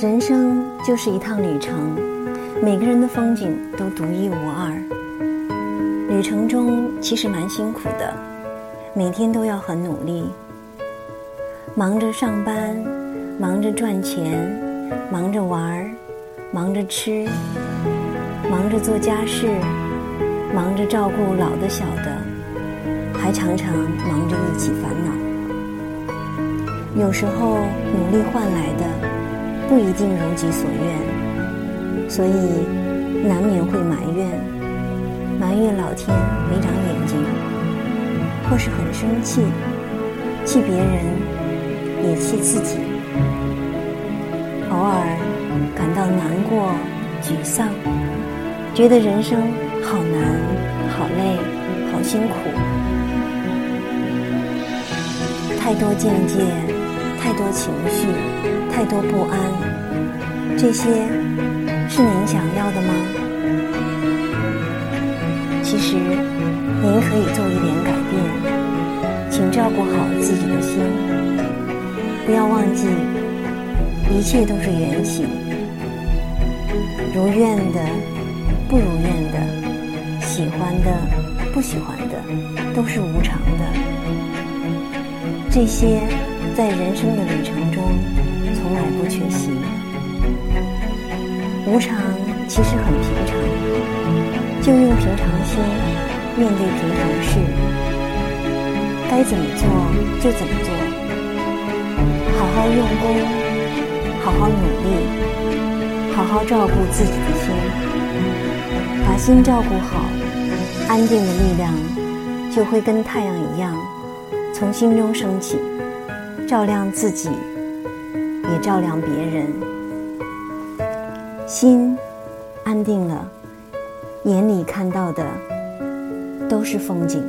人生就是一趟旅程，每个人的风景都独一无二。旅程中其实蛮辛苦的，每天都要很努力，忙着上班，忙着赚钱，忙着玩儿，忙着吃，忙着做家事，忙着照顾老的小的，还常常忙着一起烦恼。有时候努力换来的。不一定如己所愿，所以难免会埋怨，埋怨。老天没长眼睛，或是很生气，气别人，也气自己。偶尔感到难过、沮丧，觉得人生好难、好累、好辛苦，太多境界。太多情绪，太多不安，这些是您想要的吗？其实，您可以做一点改变，请照顾好自己的心，不要忘记，一切都是缘起，如愿的、不如愿的，喜欢的、不喜欢的，都是无常的，这些。在人生的旅程中，从来不缺席。无常其实很平常，就用平常心面对平常事，该怎么做就怎么做，好好用功，好好努力，好好照顾自己的心，把心照顾好，安定的力量就会跟太阳一样，从心中升起。照亮自己，也照亮别人。心安定了，眼里看到的都是风景。